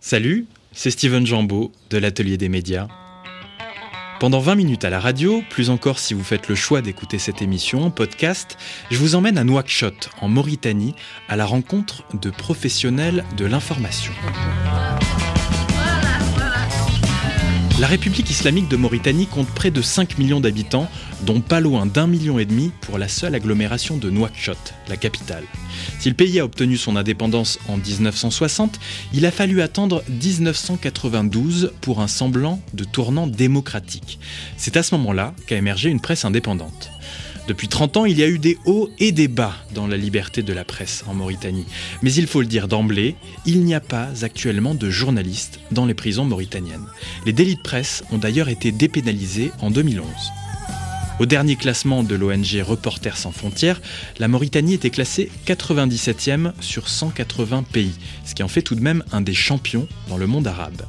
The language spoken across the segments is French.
Salut, c'est Steven Jambeau de l'Atelier des médias. Pendant 20 minutes à la radio, plus encore si vous faites le choix d'écouter cette émission en podcast, je vous emmène à Nouakchott, en Mauritanie, à la rencontre de professionnels de l'information. La République islamique de Mauritanie compte près de 5 millions d'habitants, dont pas loin d'un million et demi pour la seule agglomération de Nouakchott, la capitale. Si le pays a obtenu son indépendance en 1960, il a fallu attendre 1992 pour un semblant de tournant démocratique. C'est à ce moment-là qu'a émergé une presse indépendante. Depuis 30 ans, il y a eu des hauts et des bas dans la liberté de la presse en Mauritanie. Mais il faut le dire d'emblée, il n'y a pas actuellement de journalistes dans les prisons mauritaniennes. Les délits de presse ont d'ailleurs été dépénalisés en 2011. Au dernier classement de l'ONG Reporters sans frontières, la Mauritanie était classée 97e sur 180 pays, ce qui en fait tout de même un des champions dans le monde arabe.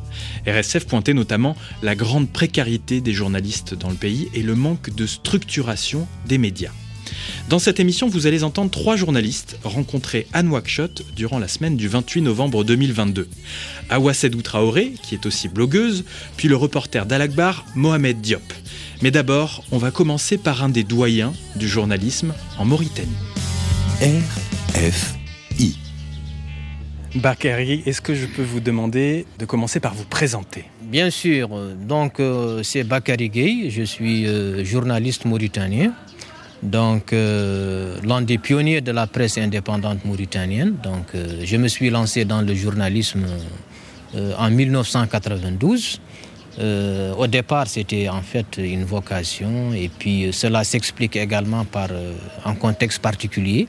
RSF pointait notamment la grande précarité des journalistes dans le pays et le manque de structuration des médias. Dans cette émission, vous allez entendre trois journalistes rencontrés à Nouakchott durant la semaine du 28 novembre 2022. Awa Sedou Traoré, qui est aussi blogueuse, puis le reporter d'Al-Akbar, Mohamed Diop. Mais d'abord, on va commencer par un des doyens du journalisme en Mauritanie. RFI. Bakary, est-ce que je peux vous demander de commencer par vous présenter? Bien sûr. Donc, euh, c'est Bakary Gueye. Je suis euh, journaliste mauritanien. Donc, euh, l'un des pionniers de la presse indépendante mauritanienne. Donc, je me suis lancé dans le journalisme en 1992. Euh, au départ, c'était en fait une vocation et puis euh, cela s'explique également par euh, un contexte particulier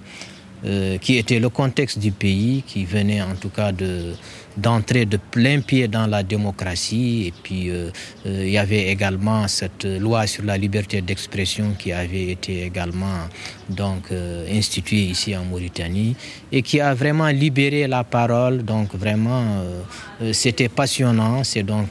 qui était le contexte du pays qui venait en tout cas de d'entrer de plein pied dans la démocratie. Et puis, euh, euh, il y avait également cette loi sur la liberté d'expression qui avait été également donc, euh, instituée ici en Mauritanie et qui a vraiment libéré la parole. Donc, vraiment, c'était passionnant. C'est donc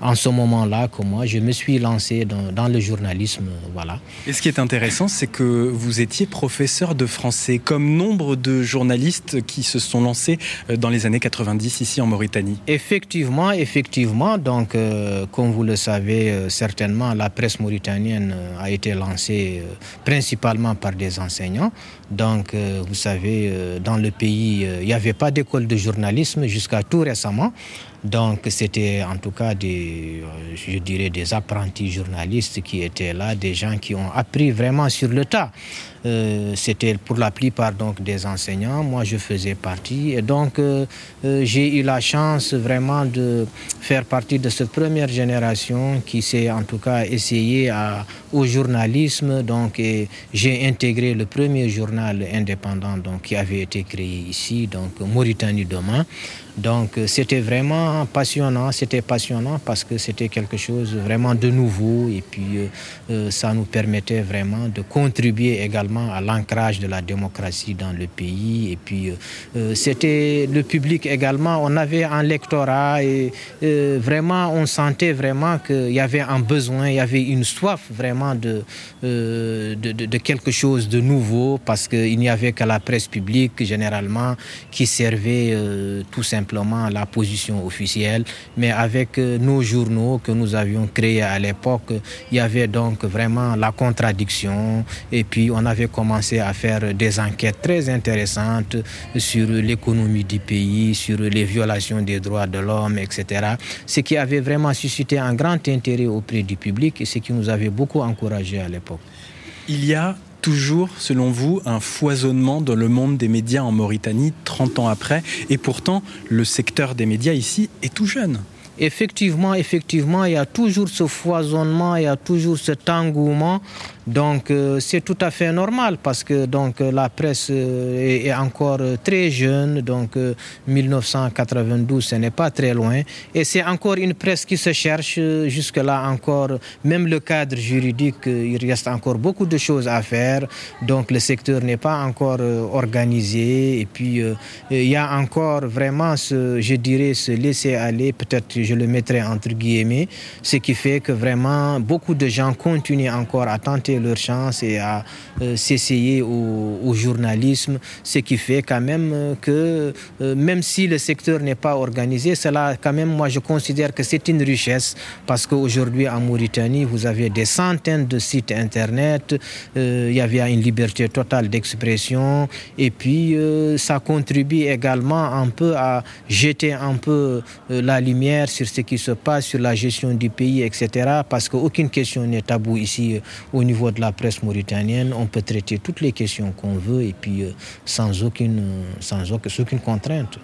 en ce moment-là que moi, je me suis lancé dans, dans le journalisme. Voilà. Et ce qui est intéressant, c'est que vous étiez professeur de français, comme nombre de journalistes qui se sont lancés dans les années 90 ici en Mauritanie Effectivement, effectivement. Donc, euh, comme vous le savez euh, certainement, la presse mauritanienne euh, a été lancée principalement par des enseignants. Donc, vous savez, dans le pays, il n'y avait pas d'école de journalisme jusqu'à tout récemment. Donc c'était en tout cas des, je dirais, des apprentis journalistes qui étaient là, des gens qui ont appris vraiment sur le tas. Euh, c'était pour la plupart donc des enseignants. Moi, je faisais partie. Et donc, euh, euh, j'ai eu la chance vraiment de faire partie de cette première génération qui s'est en tout cas essayé à, au journalisme. Donc, j'ai intégré le premier journal indépendant donc, qui avait été créé ici, donc Mauritanie Demain. Donc c'était vraiment passionnant, c'était passionnant parce que c'était quelque chose vraiment de nouveau et puis ça nous permettait vraiment de contribuer également à l'ancrage de la démocratie dans le pays. Et puis, euh, euh, c'était le public également. On avait un lectorat et euh, vraiment, on sentait vraiment qu'il y avait un besoin, il y avait une soif vraiment de, de, quelque chose de nouveau parce qu'il n'y avait que la presse publique généralement qui servait tout simplement la position officielle. Mais avec nos journaux que nous avions créés à l'époque, il y avait donc vraiment la contradiction et puis on avait commencé à faire des enquêtes très intéressantes sur l'économie du pays, sur les violations des droits de l'homme, etc. Ce qui avait vraiment suscité un grand intérêt auprès du public et ce qui nous avait beaucoup encouragé à l'époque. Il y a toujours, selon vous, un foisonnement dans le monde des médias en Mauritanie 30 ans après, et pourtant le secteur des médias ici est tout jeune. Effectivement, effectivement, il y a toujours ce foisonnement, il y a toujours cet engouement donc euh, c'est tout à fait normal parce que donc euh, la presse euh, est, encore très jeune, donc 1992 ce n'est pas très loin. Et c'est encore une presse qui se cherche jusque là encore. Même le cadre juridique il reste encore beaucoup de choses à faire. Donc le secteur n'est pas encore organisé. Et puis il y a encore vraiment ce je dirais ce laisser aller peut-être je le mettrai entre guillemets. Ce qui fait que vraiment beaucoup de gens continuent encore à tenter leur chance et à s'essayer au, journalisme, ce qui fait quand même que même si le secteur n'est pas organisé, cela quand même, moi je considère que c'est une richesse parce qu'aujourd'hui en Mauritanie, vous avez des centaines de sites internet, il y avait une liberté totale d'expression et puis ça contribue également un peu à jeter un peu la lumière sur ce qui se passe, sur la gestion du pays, etc. Parce qu'aucune question n'est tabou ici euh, au niveau de la presse mauritanienne. On peut traiter toutes les questions qu'on veut et puis euh, sans aucune, sans aucune contrainte.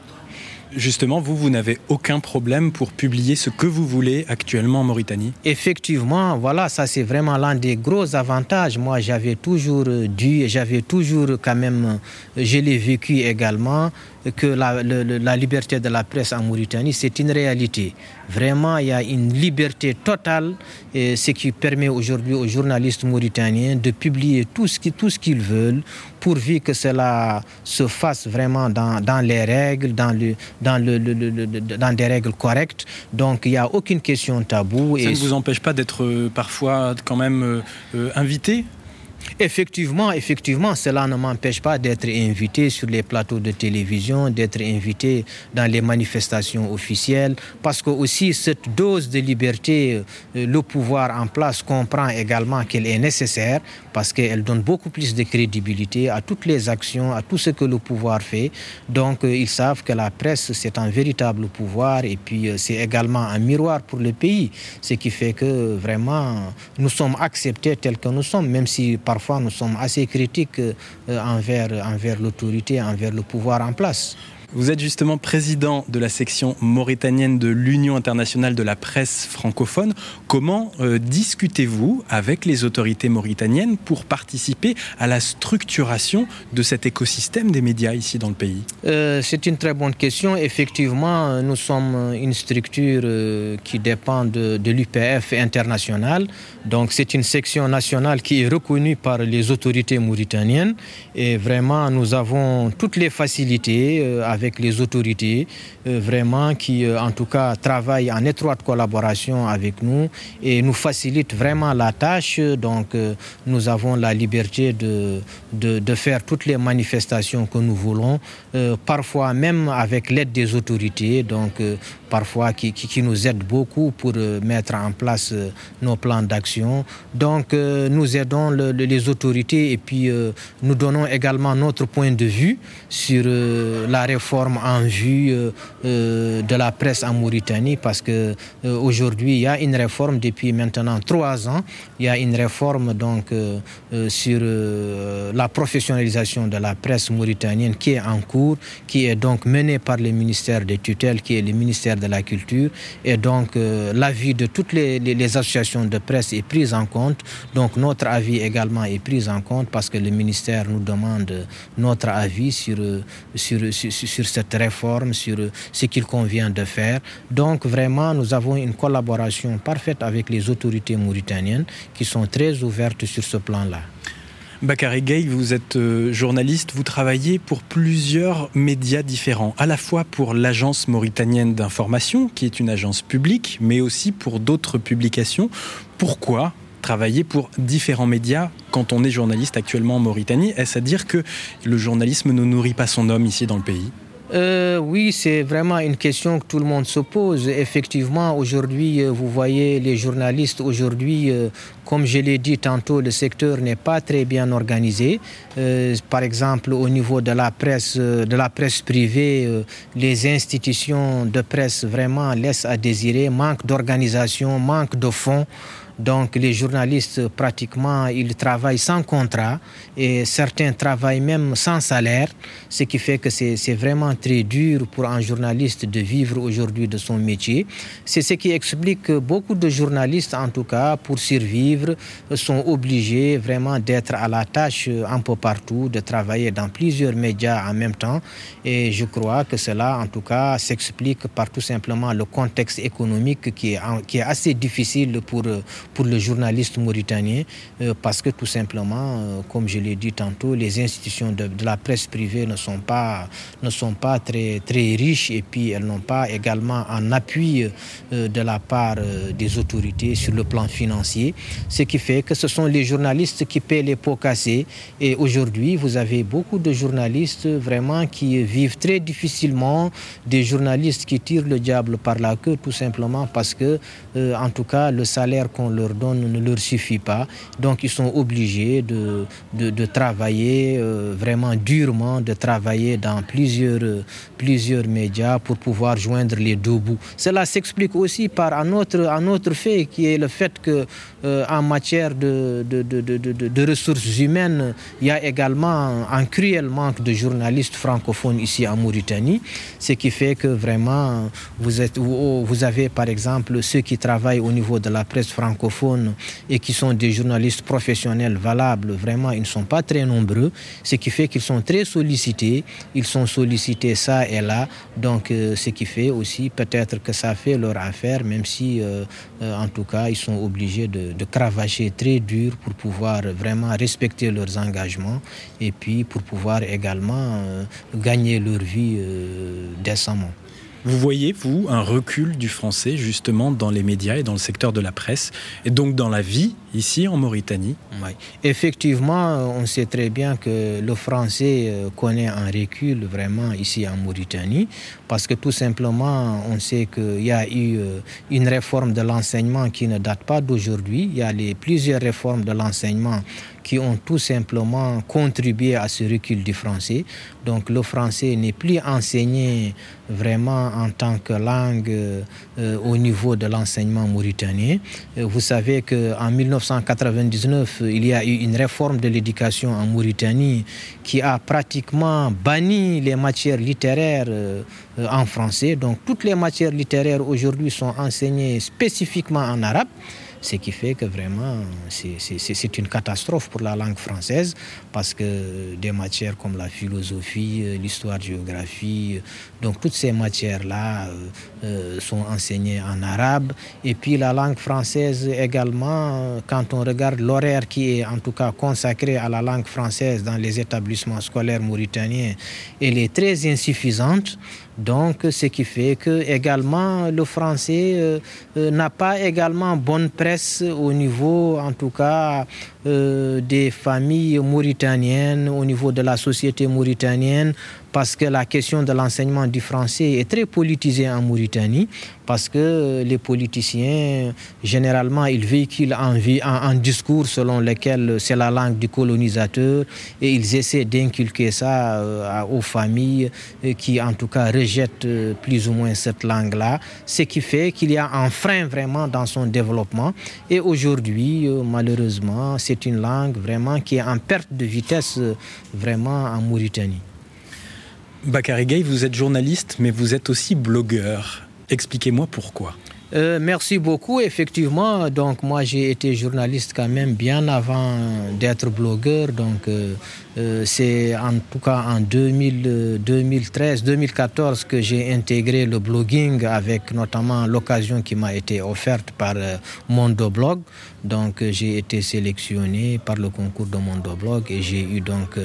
Justement, vous, vous n'avez aucun problème pour publier ce que vous voulez actuellement en Mauritanie? Effectivement, voilà, ça c'est vraiment l'un des gros avantages. Moi, j'avais toujours dû, j'avais toujours quand même, je l'ai vécu également, que la, la, liberté de la presse en Mauritanie, c'est une réalité. Vraiment, il y a une liberté totale, et ce qui permet aujourd'hui aux journalistes mauritaniens de publier tout ce qu'ils veulent, pourvu que cela se fasse vraiment dans, dans les règles, dans, le, dans, le, dans des règles correctes. Donc, il n'y a aucune question tabou. Ça ne vous empêche pas d'être euh, parfois quand même euh, euh, invité Effectivement, effectivement, cela ne m'empêche pas d'être invité sur les plateaux de télévision, d'être invité dans les manifestations officielles, parce que aussi cette dose de liberté, euh, le pouvoir en place comprend également qu'elle est nécessaire, parce qu'elle donne beaucoup plus de crédibilité à toutes les actions, à tout ce que le pouvoir fait. Donc, euh, ils savent que la presse, c'est un véritable pouvoir, et puis euh, c'est également un miroir pour le pays, ce qui fait que vraiment, nous sommes acceptés tels que nous sommes, même si par parfois nous sommes assez critiques euh, envers, envers l'autorité, envers le pouvoir en place. Vous êtes justement président de la section mauritanienne de l'Union internationale de la presse francophone. Comment euh, discutez-vous avec les autorités mauritaniennes pour participer à la structuration de cet écosystème des médias ici dans le pays? Euh, C'est une très bonne question. Effectivement, nous sommes une structure euh, qui dépend de, l'UPF internationale. Donc c'est une section nationale qui est reconnue par les autorités mauritaniennes. Et vraiment, nous avons toutes les facilités avec avec les autorités, euh, vraiment qui euh, en tout cas travaillent en étroite collaboration avec nous et nous facilitent vraiment la tâche. Donc euh, nous avons la liberté de, de, faire toutes les manifestations que nous voulons, parfois même avec l'aide des autorités, donc parfois qui, qui, nous aident beaucoup pour mettre en place nos plans d'action. Donc nous aidons les autorités et puis nous donnons également notre point de vue sur la réforme en vue euh, euh, de la presse en Mauritanie parce que euh, aujourd'hui il y a une réforme depuis maintenant trois ans. Il y a une réforme donc sur la professionnalisation de la presse mauritanienne qui est en cours, qui est donc menée par le ministère des tutelles, qui est le ministère de la Culture. Et donc l'avis de toutes les, associations de presse est pris en compte. Donc notre avis également est pris en compte parce que le ministère nous demande notre avis sur, sur, sur, sur cette réforme, sur ce qu'il convient de faire. Donc vraiment, nous avons une collaboration parfaite avec les autorités mauritaniennes qui sont très ouvertes sur ce plan-là. Bakary Gay, vous êtes euh, journaliste, vous travaillez pour plusieurs médias différents, à la fois pour l'agence mauritanienne d'information, qui est une agence publique, mais aussi pour d'autres publications. Pourquoi travailler pour différents médias quand on est journaliste actuellement en Mauritanie? Est-ce à dire que le journalisme ne nourrit pas son homme ici dans le pays? Euh, oui, c'est vraiment une question que tout le monde se pose. Effectivement, aujourd'hui, euh, vous voyez les journalistes, aujourd'hui, euh, comme je l'ai dit tantôt, le secteur n'est pas très bien organisé. par exemple, au niveau de la presse, de la presse privée, les institutions de presse vraiment laissent à désirer, manque d'organisation, manque de fonds. Donc les journalistes, pratiquement, ils travaillent sans contrat et certains travaillent même sans salaire, ce qui fait que c'est vraiment très dur pour un journaliste de vivre aujourd'hui de son métier. C'est ce qui explique que beaucoup de journalistes, en tout cas, pour survivre, sont obligés vraiment d'être à la tâche un peu partout, de travailler dans plusieurs médias en même temps. Et je crois que cela, en tout cas, s'explique par tout simplement le contexte économique qui est, qui est assez difficile pour pour le journaliste mauritanien euh, parce que tout simplement, euh, comme je l'ai dit tantôt, les institutions de, la presse privée ne sont pas, ne sont pas très, très riches et puis elles n'ont pas également un appui euh, de la part des autorités sur le plan financier, ce qui fait que ce sont les journalistes qui paient les pots cassés. Et aujourd'hui, vous avez beaucoup de journalistes vraiment qui vivent très difficilement, des journalistes qui tirent le diable par la queue tout simplement parce que, en tout cas, le salaire qu'on leur donne ne leur suffit pas. Donc, ils sont obligés de, de, travailler euh, vraiment durement, de travailler dans plusieurs, plusieurs médias pour pouvoir joindre les deux bouts. Cela s'explique aussi par un autre, un autre fait qui est le fait que euh, en matière de, de, de, ressources humaines, il y a également un cruel manque de journalistes francophones ici en Mauritanie, ce qui fait que vraiment vous, êtes, vous avez par exemple ceux qui travaillent au niveau de la presse francophone et qui sont des journalistes professionnels valables, vraiment ils ne sont pas très nombreux, ce qui fait qu'ils sont très sollicités, ils sont sollicités ça et là, donc euh, ce qui fait aussi peut-être que ça fait leur affaire, même si euh, en tout cas ils sont obligés de de cravacher très dur pour pouvoir vraiment respecter leurs engagements et puis pour pouvoir également euh, gagner leur vie euh, décemment. Vous voyez, vous, un recul du français justement dans les médias et dans le secteur de la presse, et donc dans la vie ici en Mauritanie? Effectivement, on sait très bien que le français euh, connaît un recul vraiment ici en Mauritanie, parce que tout simplement, on sait qu'il y a eu euh, une réforme de l'enseignement qui ne date pas d'aujourd'hui. Il y a les, plusieurs réformes de l'enseignement qui ont tout simplement contribué à ce recul du français. Donc le français n'est plus enseigné vraiment en tant que langue euh, au niveau de l'enseignement mauritanien. Euh, vous savez qu'en 1999, il y a eu une réforme de l'éducation en Mauritanie qui a pratiquement banni les matières littéraires euh, en français. Donc toutes les matières littéraires aujourd'hui sont enseignées spécifiquement en arabe ce qui fait que vraiment c'est une catastrophe pour la langue française parce que des matières comme la philosophie, euh, l'histoire, géographie, donc toutes ces matières-là euh, euh, sont enseignées en arabe. Et puis la langue française également, quand on regarde l'horaire qui est en tout cas consacré à la langue française dans les établissements scolaires mauritaniens, elle est très insuffisante. Donc, ce qui fait que également le français euh, euh, n'a pas également bonne presse au niveau, en tout cas, euh, des familles mauritaniennes, au niveau de la société mauritanienne, parce que la question de l'enseignement du français est très politisée en Mauritanie, parce que les politiciens, généralement, ils véhiculent un, un, discours selon lequel c'est la langue du colonisateur, et ils essaient d'inculquer ça euh, aux familles euh, qui, en tout cas, rejettent plus ou moins cette langue-là, ce qui fait qu'il y a un frein vraiment dans son développement. Et aujourd'hui, malheureusement, c'est une langue vraiment qui est en perte de vitesse euh, vraiment en Mauritanie. Bakary Gay, vous êtes journaliste, mais vous êtes aussi blogueur. Expliquez-moi pourquoi. Euh, merci beaucoup. Effectivement, donc moi j'ai été journaliste quand même bien avant d'être blogueur. Donc euh, euh, c'est en tout cas en 2013, 2014 que j'ai intégré le blogging avec notamment l'occasion qui m'a été offerte par Mondoblog. Donc j'ai été sélectionné par le concours de Mondoblog et j'ai eu donc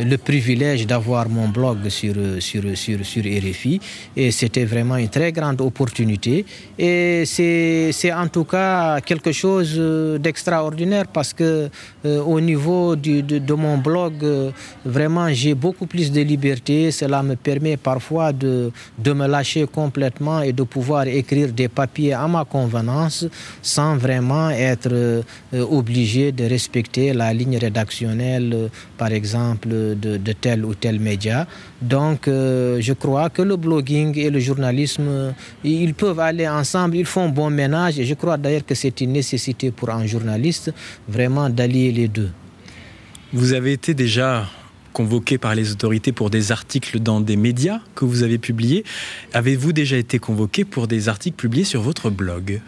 le privilège d'avoir mon blog sur, sur, sur, sur RFI et c'était vraiment une très grande opportunité. Et c'est en tout cas quelque chose euh, d'extraordinaire parce que euh, au niveau de, mon blog, euh, vraiment j'ai beaucoup plus de liberté. Cela me permet parfois de, de me lâcher complètement et de pouvoir écrire des papiers à ma convenance sans vraiment être obligé de respecter la ligne rédactionnelle, par exemple, de, de tel ou tel média. Donc je crois que le blogging et le journalisme, ils peuvent aller ensemble ils font bon ménage et je crois d'ailleurs que c'est une nécessité pour un journaliste vraiment d'allier les deux. Vous avez été déjà convoqué par les autorités pour des articles dans des médias que vous avez publiés. Avez-vous déjà été convoqué pour des articles publiés sur votre blog?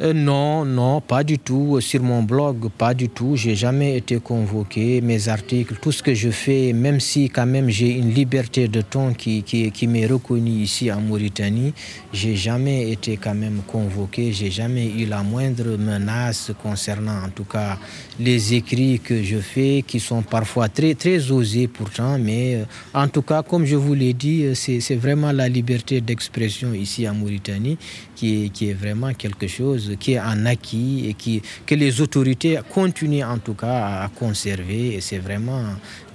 Euh, non, non, pas du tout. Sur mon blog, pas du tout. J'ai jamais été convoqué. Mes articles, tout ce que je fais, même si quand même j'ai une liberté de ton qui, qui, m'est reconnue ici en Mauritanie, j'ai jamais été quand même convoqué. J'ai jamais eu la moindre menace concernant, en tout cas, les écrits que je fais, qui sont parfois très, très osés pourtant. Mais euh, en tout cas, comme je vous l'ai dit, euh, c'est vraiment la liberté d'expression ici en Mauritanie qui est, qui est vraiment quelque chose qui est en acquis et qui, que les autorités continuent en tout cas à conserver. Et c'est vraiment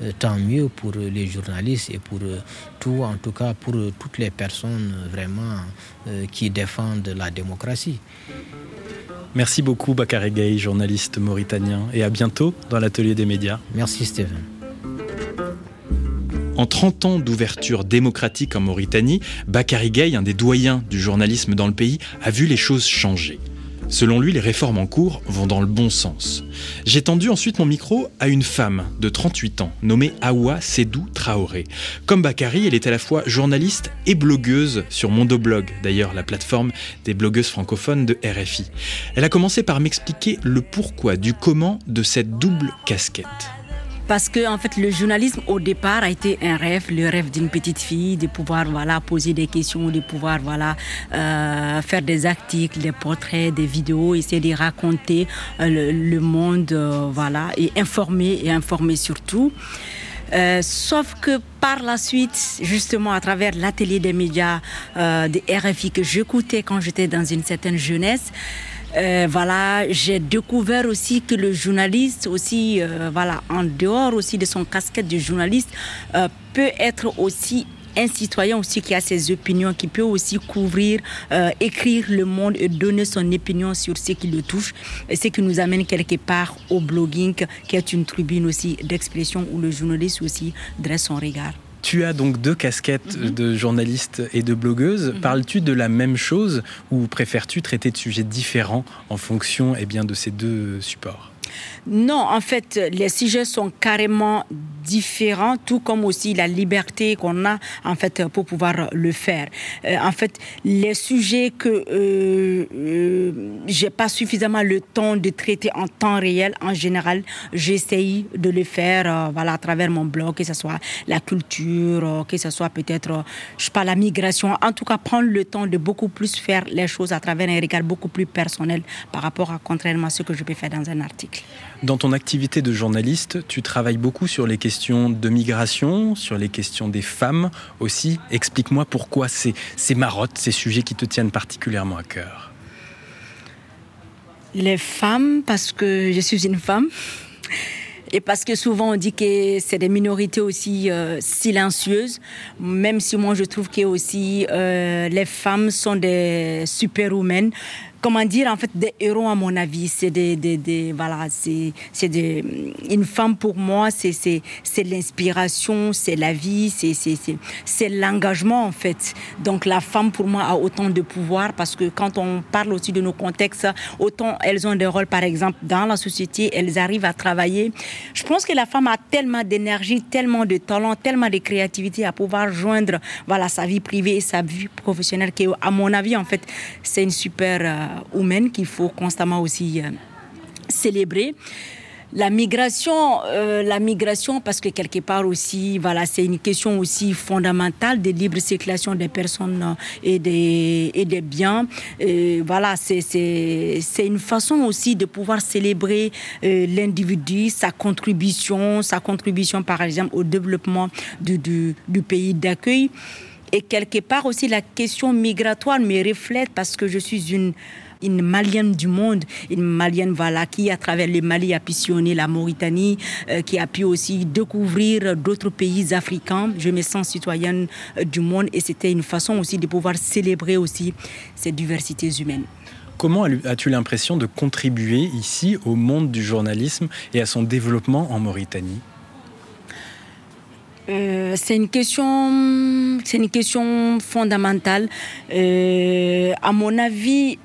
euh, tant mieux pour les journalistes et pour euh, tout, en tout cas pour toutes les personnes vraiment qui défendent la démocratie. Merci beaucoup Bakary Gay, journaliste mauritanien, et à bientôt dans l'atelier des médias. Merci Steven. En 30 ans d'ouverture démocratique en Mauritanie, Bakary Gay, un des doyens du journalisme dans le pays, a vu les choses changer. Selon lui, les réformes en cours vont dans le bon sens. J'ai tendu ensuite mon micro à une femme de 38 ans, nommée Awa Sedou Traoré. Comme Bakary, elle est à la fois journaliste et blogueuse sur Mondoblog, d'ailleurs la plateforme des blogueuses francophones de RFI. Elle a commencé par m'expliquer le pourquoi du comment de cette double casquette parce que en fait le journalisme au départ a été un rêve, le rêve d'une petite fille de pouvoir voilà poser des questions, de pouvoir voilà euh, faire des articles, des portraits, des vidéos, essayer de raconter euh, le, monde euh, voilà et informer et informer surtout. Sauf que par la suite, justement à travers l'atelier des médias des RFI que j'écoutais quand j'étais dans une certaine jeunesse, euh, voilà, j'ai découvert aussi que le journaliste aussi, euh, voilà, en dehors aussi de son casquette de journaliste, euh, peut être aussi un citoyen aussi qui a ses opinions, qui peut aussi couvrir, écrire le monde et donner son opinion sur ce qui le touche, et ce qui nous amène quelque part au blogging, qui est une tribune aussi d'expression où le journaliste aussi dresse son regard. Tu as donc deux casquettes mhm. de journaliste et de blogueuse. Mhm. Parles-tu de la même chose ou préfères-tu traiter de sujets différents en fonction eh bien, de ces deux supports? Non, en fait, les sujets sont carrément différents, tout comme aussi la liberté qu'on a en fait pour pouvoir le faire. Euh, en fait, les sujets que euh, euh, j'ai pas suffisamment le temps de traiter en temps réel, en général, j'essaye de le faire, euh, voilà, à travers mon blog, que ce soit la culture, que ce soit peut-être, je sais pas, la migration. En tout cas, prendre le temps de beaucoup plus faire les choses à travers un regard beaucoup plus personnel par rapport à contrairement à ce que je peux faire dans un article. Dans ton activité de journaliste, tu travailles beaucoup sur les questions de migration, sur les questions des femmes aussi. Explique-moi pourquoi ces, ces marottes, ces sujets qui te tiennent particulièrement à cœur. Les femmes, parce que je suis une femme. Et parce que souvent on dit que c'est des minorités aussi euh, silencieuses, même si moi je trouve que aussi euh, les femmes sont des super-humaines comment dire, en fait, des héros à mon avis. C'est des, des, des, voilà, c'est, c'est des, une femme pour moi, c'est, c'est, c'est l'inspiration, c'est la vie, c'est, c'est, c'est, l'engagement en fait. Donc la femme pour moi a autant de pouvoir parce que quand on parle aussi de nos contextes, autant elles ont des rôles, par exemple, dans la société, elles arrivent à travailler. Je pense que la femme a tellement d'énergie, tellement de talent, tellement de créativité à pouvoir joindre, voilà, sa vie privée et sa vie professionnelle, qui, à mon avis, en fait, c'est une super euh, humaine qu'il faut constamment aussi euh, célébrer. La migration, euh, la migration, parce que quelque part aussi, voilà, c'est une question aussi fondamentale de libre circulation des personnes et des, et des biens. voilà, c'est, une façon aussi de pouvoir célébrer euh, l'individu, sa contribution, sa contribution par exemple au développement du, du pays d'accueil. Et quelque part aussi, la question migratoire me reflète parce que je suis une une malienne du monde, une malienne voilà, qui, à travers le Mali, a pu sillonner la Mauritanie, euh, qui a pu aussi découvrir d'autres pays africains. Je me sens citoyenne euh, du monde et c'était une façon aussi de pouvoir célébrer aussi ces diversités humaines. Comment as-tu l'impression de contribuer ici au monde du journalisme et à son développement en Mauritanie? Euh, c'est une question, c'est une question fondamentale. à mon avis,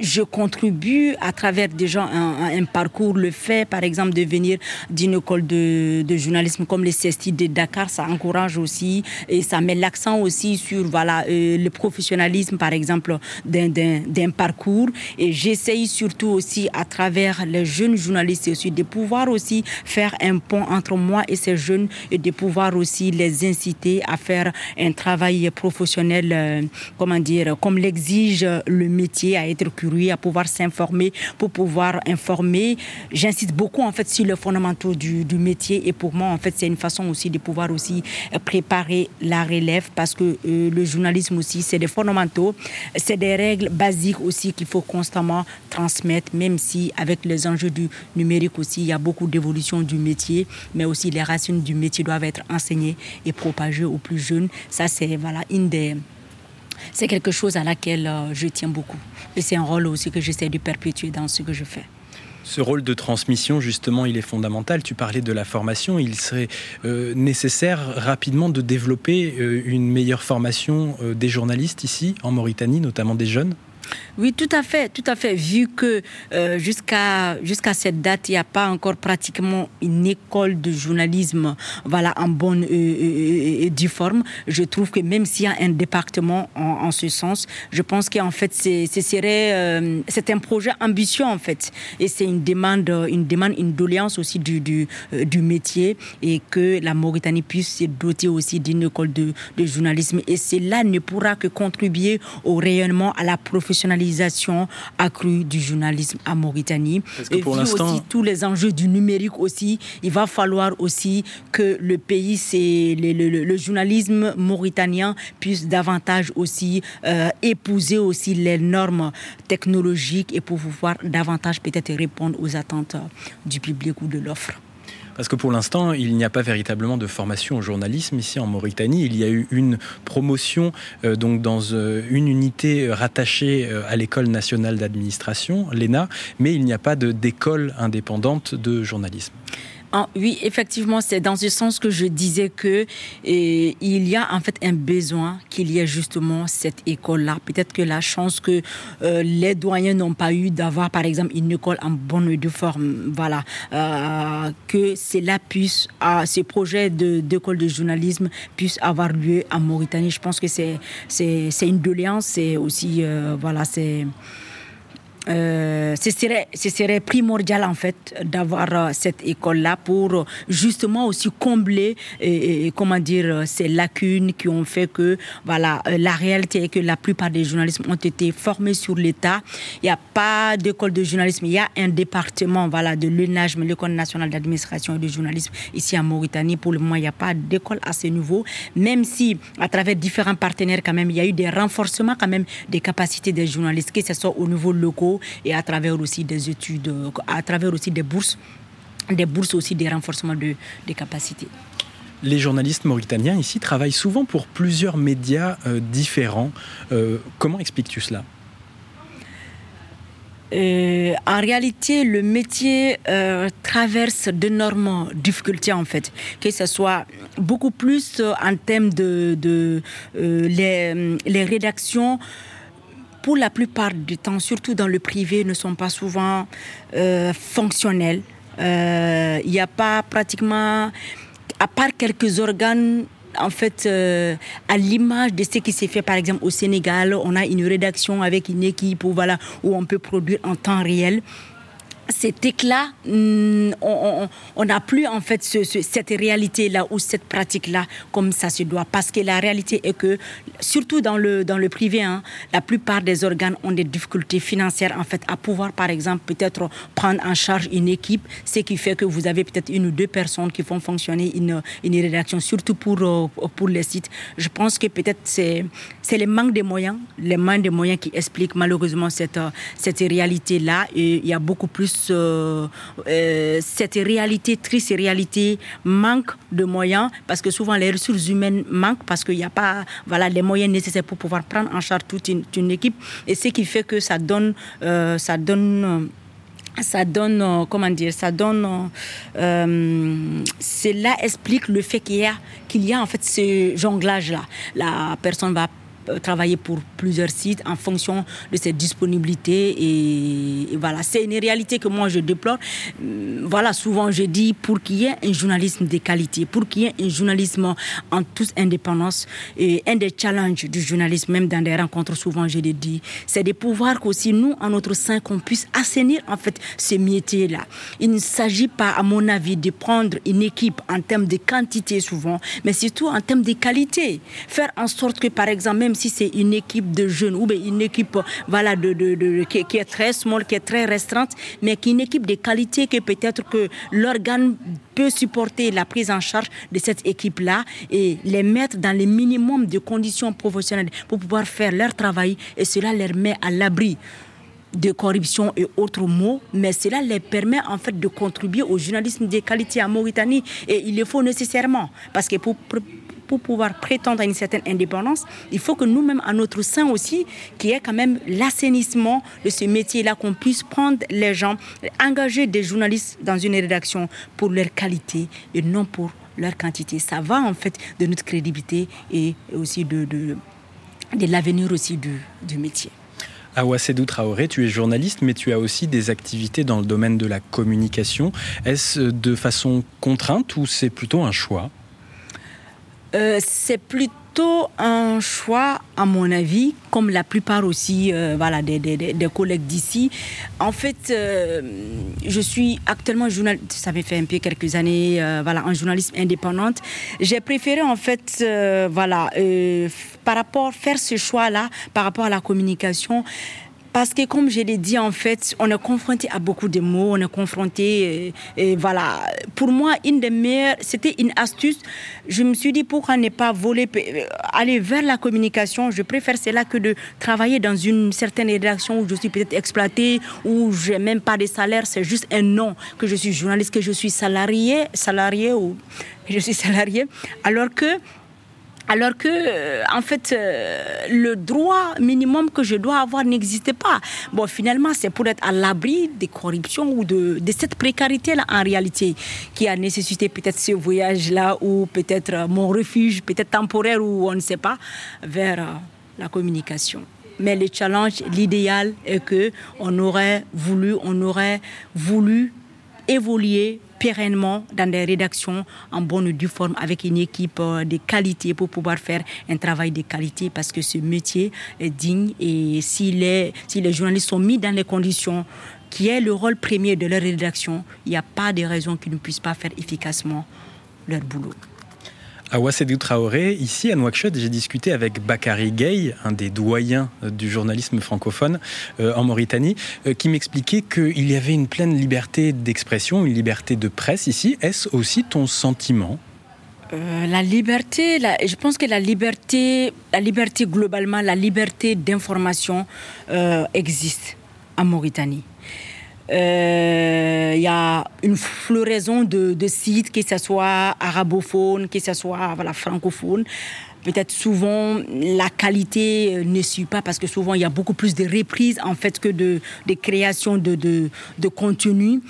je contribue à travers déjà un, un, parcours, le fait par exemple de venir d'une école de, de, journalisme comme les CST de Dakar, ça encourage aussi et ça met l'accent aussi sur voilà euh, le professionnalisme par exemple d'un parcours. Et j'essaye surtout aussi à travers les jeunes journalistes aussi de pouvoir aussi faire un pont entre moi et ces jeunes et de pouvoir aussi les inciter à faire un travail professionnel, euh, comment dire, comme l'exige le métier, à être curieux curieux, à pouvoir s'informer, pour pouvoir informer. J'insiste beaucoup en fait sur les fondamentaux du, métier et pour moi en fait c'est une façon aussi de pouvoir aussi préparer la relève parce que euh, le journalisme aussi c'est des fondamentaux, c'est des règles basiques aussi qu'il faut constamment transmettre, même si avec les enjeux du numérique aussi il y a beaucoup d'évolution du métier, mais aussi les racines du métier doivent être enseignées et propagées aux plus jeunes. Ça c'est voilà une des c'est quelque chose à laquelle euh, je tiens beaucoup. C'est un rôle aussi que j'essaie de perpétuer dans ce que je fais. Ce rôle de transmission, justement, il est fondamental. Tu parlais de la formation. Il serait euh, nécessaire rapidement de développer euh, une meilleure formation des journalistes ici, en Mauritanie, notamment des jeunes? Oui, tout à fait, tout à fait. Vu que euh, jusqu'à jusqu'à cette date, il n'y a pas encore pratiquement une école de journalisme, voilà, en bonne et euh, euh, due forme. Je trouve que même s'il y a un département en, ce sens, je pense qu'en fait, c'est serait c'est un projet ambitieux en fait, et c'est une demande, une demande, une doléance aussi du du, du métier et que la Mauritanie puisse se doter aussi d'une école de, de journalisme. Et cela ne pourra que contribuer au rayonnement, à la profession professionnalisation accrue du journalisme à Mauritanie. que pour l'instant, aussi tous les enjeux du numérique aussi, il va falloir aussi que le pays, c'est le, journalisme mauritanien puisse davantage aussi euh, épouser aussi les normes technologiques et pour pouvoir davantage peut-être répondre aux attentes du public ou de l'offre. Parce que pour l'instant, il n'y a pas véritablement de formation au journalisme ici en Mauritanie. Il y a eu une promotion euh, donc dans euh, une unité rattachée euh, à l'école nationale d'administration, l'ENA, mais il n'y a pas d'école indépendante de journalisme. Ah, oui, effectivement, c'est dans ce sens que je disais que il y a en fait un besoin qu'il y ait justement cette école-là. Peut-être que la chance que euh, les doyens n'ont pas eu d'avoir, par exemple, une école en bonne de forme, voilà, euh, que cela puisse, à ces projets d'école de, journalisme puissent avoir lieu en Mauritanie. Je pense que c'est c'est une doléance, c'est aussi euh, voilà, c'est euh, ce, serait, ce serait primordial en fait d'avoir euh, cette école-là pour justement aussi combler et, comment dire ces lacunes qui ont fait que voilà euh, la réalité est que la plupart des journalistes ont été formés sur l'État. Il n'y a pas d'école de journalisme, il y a un département voilà de l'UNAGM, l'école nationale d'administration et de journalisme ici en Mauritanie. Pour le moment, il n'y a pas d'école à ce niveau, même si à travers différents partenaires quand même, il y a eu des renforcements quand même des capacités des journalistes, que ce soit au niveau local et à travers aussi des études, à travers aussi des bourses, des bourses aussi des renforcements de, des capacités. Les journalistes mauritaniens ici travaillent souvent pour plusieurs médias euh, différents. Euh, comment expliques-tu cela? Euh, en réalité, le métier traverse d'énormes difficultés en fait, que ce soit beaucoup plus en termes de, de les, les, rédactions pour la plupart du temps, surtout dans le privé, ne sont pas souvent euh, fonctionnels. Euh, il n'y a pas pratiquement, à part quelques organes en fait, euh, à l'image de ce qui s'est fait par exemple au Sénégal, on a une rédaction avec une équipe où, voilà, où on peut produire en temps réel cet éclat, mm, on n'a plus en fait cette réalité-là ou cette pratique-là comme ça se doit. Parce que la réalité est que, surtout dans le, dans le privé, hein, la plupart des organes ont des difficultés financières en fait à pouvoir, par exemple, peut-être prendre en charge une équipe, ce qui fait que vous avez peut-être une ou deux personnes qui font fonctionner une, une rédaction, surtout pour, euh, pour les sites. Je pense que peut-être c'est, c'est le manque de moyens, les manque de moyens qui expliquent malheureusement cette, cette réalité-là. Et il y a beaucoup plus euh, cette réalité triste, réalité manque de moyens parce que souvent les ressources humaines manquent parce qu'il n'y a pas voilà, les moyens nécessaires pour pouvoir prendre en charge toute une, équipe. Et ce qui fait que ça donne, euh, ça donne ça donne, comment dire, ça donne, euh, cela explique le fait qu'il y a, qu'il y a en fait ce jonglage-là. La personne va euh, travailler pour plusieurs sites en fonction de ses disponibilités. Et, voilà, c'est une réalité que moi je déplore. Euh, voilà, souvent je dis pour qu'il y ait un journalisme de qualité, pour qu'il y ait un journalisme en toute indépendance, et un des challenges du journalisme, même dans des rencontres, souvent je le dis, c'est de pouvoir qu'aussi nous, en notre sein, qu'on puisse assainir en fait ce métier-là. Il ne s'agit pas, à mon avis, de prendre une équipe en termes de quantité souvent, mais surtout en termes de qualité. Faire en sorte que, par exemple, même si c'est une équipe de jeunes ou bien une équipe voilà, qui, est très small, qui est très restreinte, mais qui est une équipe de qualité que peut-être que l'organe peut supporter la prise en charge de cette équipe-là et les mettre dans les minimums de conditions professionnelles pour pouvoir faire leur travail et cela leur met à l'abri de corruption et autres mots, mais cela les permet en fait de contribuer au journalisme de qualité en Mauritanie et il le faut nécessairement parce que pour, pour pouvoir prétendre à une certaine indépendance, il faut que nous-mêmes, à notre sein aussi, qu'il y ait quand même l'assainissement de ce métier-là, qu'on puisse prendre les gens, engager des journalistes dans une rédaction pour leur qualité et non pour leur quantité. Ça va en fait de notre crédibilité et aussi de, l'avenir aussi du, du métier. Awasedou Traoré, tu es journaliste, mais tu as aussi des activités dans le domaine de la communication. Est-ce de façon contrainte ou c'est plutôt un choix? Euh, C'est plutôt un choix, à mon avis, comme la plupart aussi euh, voilà, des, collègues d'ici. En fait, euh, je suis actuellement journaliste, ça fait un peu quelques années, voilà, en journalisme indépendante. J'ai préféré, en fait, voilà, par rapport, faire ce choix-là, par rapport à la communication, parce que comme je l'ai dit, en fait, on est confronté à beaucoup de mots, on est confronté, euh, et, voilà. Pour moi, une des meilleures, c'était une astuce. Je me suis dit, pourquoi ne pas voler, euh, aller vers la communication? Je préfère cela que de travailler dans une certaine rédaction où je suis peut-être exploité, où je n'ai même pas de salaire, c'est juste un nom que je suis journaliste, que je suis salarié, salarié ou je suis salarié. Alors que alors que, euh, en fait, euh, le droit minimum que je dois avoir n'existait pas. Bon, finalement, c'est pour être à l'abri des corruptions ou de, cette précarité-là, en réalité, qui a nécessité peut-être ce voyage-là ou peut-être euh, mon refuge, peut-être temporaire ou on ne sait pas, vers la communication. Mais le challenge, l'idéal est que on aurait voulu, on aurait voulu évoluer pérennement dans des rédactions en bonne et due forme avec une équipe euh, de qualité pour pouvoir faire un travail de qualité parce que ce métier est digne et si les, si les journalistes sont mis dans les conditions qui est le rôle premier de leur rédaction, il n'y a pas de raison qu'ils ne puissent pas faire efficacement leur boulot. À Ouassedou Traoré, ici à Nouakchott, j'ai discuté avec Bakary Gay, un des doyens euh, du journalisme francophone euh, en Mauritanie, euh, qui m'expliquait qu'il y avait une pleine liberté d'expression, une liberté de presse ici. Est-ce aussi ton sentiment? La liberté, je pense que la liberté, la liberté globalement, la liberté d'information existe en Mauritanie. Il euh, y a une floraison de, sites, que ce soit arabophone, que ce soit voilà, francophone. Peut-être souvent la qualité euh, ne suit pas parce que souvent il y a beaucoup plus de reprises en fait que de, de création de contenu.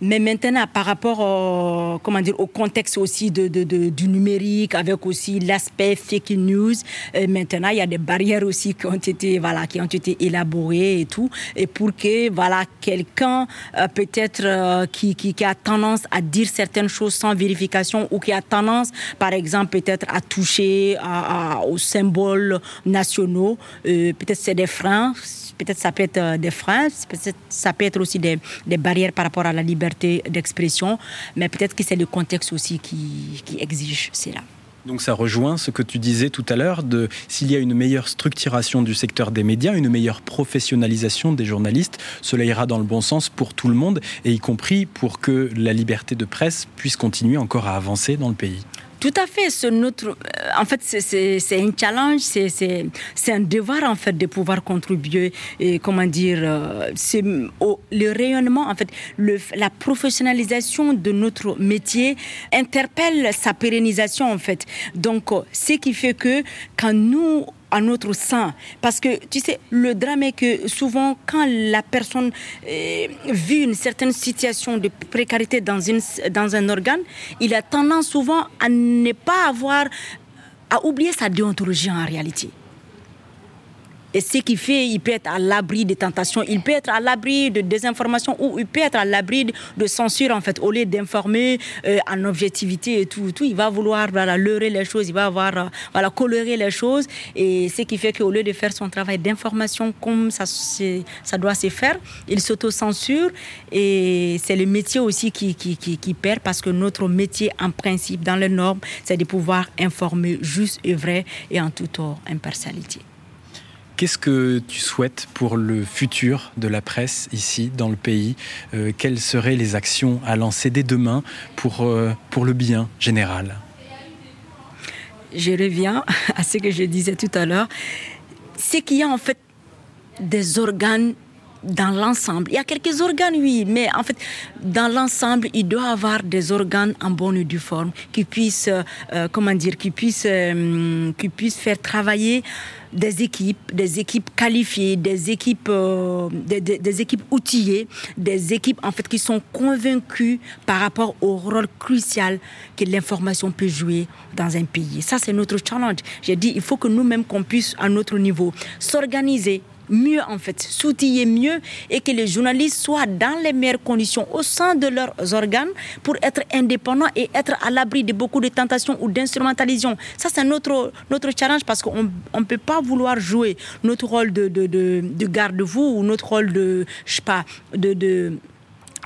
Mais maintenant, par rapport au, comment dire, au contexte aussi de, de, du numérique, avec aussi l'aspect fake news, euh, maintenant, il y a des barrières aussi qui ont été, voilà, qui ont été élaborées et tout. Et pour que, voilà, quelqu'un, euh, peut-être, euh, qui, qui, qui, a tendance à dire certaines choses sans vérification ou qui a tendance, par exemple, peut-être à toucher à, aux symboles nationaux, peut-être c'est des freins peut-être ça peut être euh, des freins, ça peut être aussi des, des barrières par rapport à la liberté d'expression, mais peut-être que c'est le contexte aussi qui, qui exige cela. Donc ça rejoint ce que tu disais tout à l'heure de s'il y a une meilleure structuration du secteur des médias, une meilleure professionnalisation des journalistes, cela ira dans le bon sens pour tout le monde et y compris pour que la liberté de presse puisse continuer encore à avancer dans le pays. Tout à fait. Notre, euh, en fait, c'est un challenge, c'est un devoir en fait de pouvoir contribuer et comment dire, euh, c'est le rayonnement en fait, le, la professionnalisation de notre métier interpelle sa pérennisation en fait. Donc, euh, ce qui fait que quand nous à notre sein. Parce que, tu sais, le drame est que souvent, quand la personne euh, vit une certaine situation de précarité dans, une, dans un organe, il a tendance souvent à ne pas avoir, à oublier sa déontologie en réalité. Et ce qui fait, il peut être à l'abri des tentations, il peut être à l'abri de désinformation ou il peut être à l'abri de censure en fait. Au lieu d'informer euh, en objectivité et tout, tout, il va vouloir voilà, leurrer les choses, il va avoir euh, voilà, colorer les choses. Et ce qui fait qu'au lieu de faire son travail d'information comme ça, ça doit se faire, il s'auto-censure. Et c'est le métier aussi qui, qui, qui, qui perd parce que notre métier en principe, dans les normes, c'est de pouvoir informer juste et vrai et en toute impartialité. Qu'est-ce que tu souhaites pour le futur de la presse ici, dans le pays? Euh, Quelles seraient les actions à lancer dès demain euh, pour le bien général? Je reviens à ce que je disais tout à l'heure. C'est qu'il y a en fait des organes dans l'ensemble. Il y a quelques organes, oui, mais en fait, dans l'ensemble, il doit avoir des organes en bonne et due forme qui puissent, euh, comment dire, qui puissent, qui puissent faire travailler des équipes, des équipes qualifiées, des équipes, euh, des, équipes outillées, des équipes en fait qui sont convaincues par rapport au rôle crucial que l'information peut jouer dans un pays. Ça, c'est notre challenge. J'ai dit, il faut que nous-mêmes qu'on puisse à notre niveau s'organiser mieux en fait, s'outiller mieux et que les journalistes soient dans les meilleures conditions au sein de leurs organes pour être indépendants et être à l'abri de beaucoup de tentations ou d'instrumentalisation. Ça, c'est notre, notre challenge parce qu'on ne peut pas vouloir jouer notre rôle de, de, de, garde-vous ou notre rôle de, je sais pas, de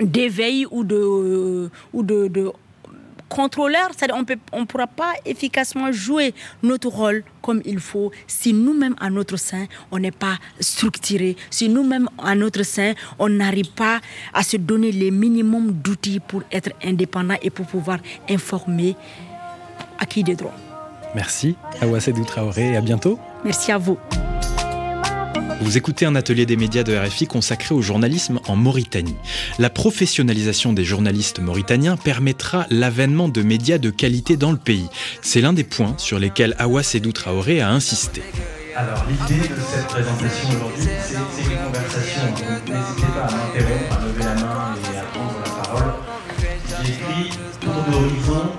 d'éveil ou de, ou de, de contrôleur, on ne pourra pas efficacement jouer notre rôle comme il faut si nous-mêmes à notre sein, on n'est pas structuré, si nous-mêmes à notre sein, on n'arrive pas à se donner les minimums d'outils pour être indépendant et pour pouvoir informer à qui des droits. Merci, Awasedou Traoré, et à bientôt. Merci à vous. Vous écoutez un atelier des médias de RFI consacré au journalisme en Mauritanie. La professionnalisation des journalistes mauritaniens permettra l'avènement de médias de qualité dans le pays. C'est l'un des points sur lesquels Awa Sedou Traoré a insisté. Alors l'idée de cette présentation aujourd'hui, c'est une conversation. n'hésitez pas à m'interrompre, à lever la main et à prendre la parole. J'ai écrit Tour d'horizon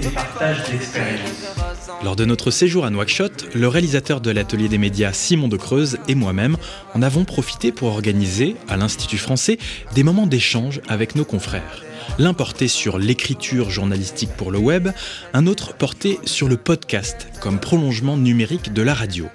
et partage d'expérience. Lors de notre séjour à Nouakchott, le réalisateur de l'atelier des médias Simon de Creuse et moi-même en avons profité pour organiser, à l'Institut français, des moments d'échange avec nos confrères. L'un porté sur l'écriture journalistique pour le web, un autre porté sur le podcast comme prolongement numérique de la radio.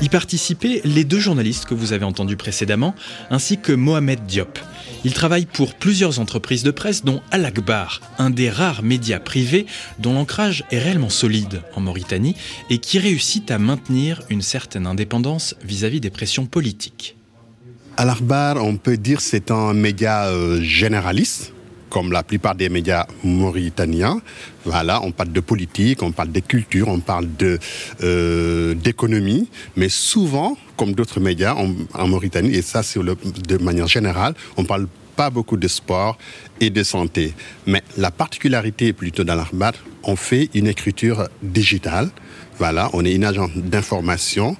Y participaient les deux journalistes que vous avez entendus précédemment, ainsi que Mohamed Diop. Il travaille pour plusieurs entreprises de presse, dont Al Akbar, un des rares médias privés dont l'ancrage est réellement solide en Mauritanie et qui réussit à maintenir une certaine indépendance vis-à-vis des pressions politiques. Al Akbar, on peut dire c'est un média euh, généraliste comme la plupart des médias mauritaniens. Voilà, on parle de politique, on parle de culture, on parle de euh, d'économie, mais souvent, comme d'autres médias en, Mauritanie, et ça c'est de manière générale, on parle pas beaucoup de sport et de santé. Mais la particularité plutôt dans l'Arbat, on fait une écriture digitale. Voilà, on est une agence d'information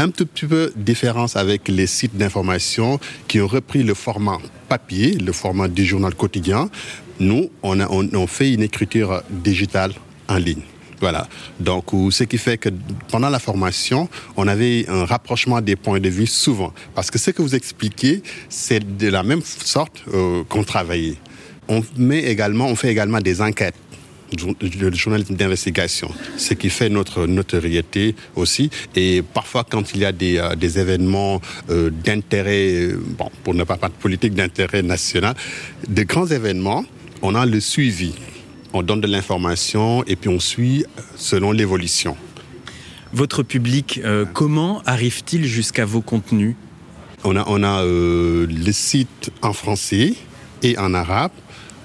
un tout petit peu différence avec les sites d'information qui ont repris le format papier, le format du journal quotidien. Nous, on, a, on, fait une écriture digitale en ligne. Voilà. Donc, ce qui fait que pendant la formation, on avait un rapprochement des points de vue souvent. Parce que ce que vous expliquez, c'est de la même sorte euh, qu'on travaillait. On met également, on fait également des enquêtes le journalisme d'investigation, ce qui fait notre notoriété aussi. Et parfois, quand il y a des, euh, des événements euh, d'intérêt, bon, pour ne pas parler de politique, d'intérêt national, de grands événements, on a le suivi. On donne de l'information et puis on suit euh, selon l'évolution. Votre public, comment arrive-t-il jusqu'à vos contenus? On a, on a le site en français et en arabe.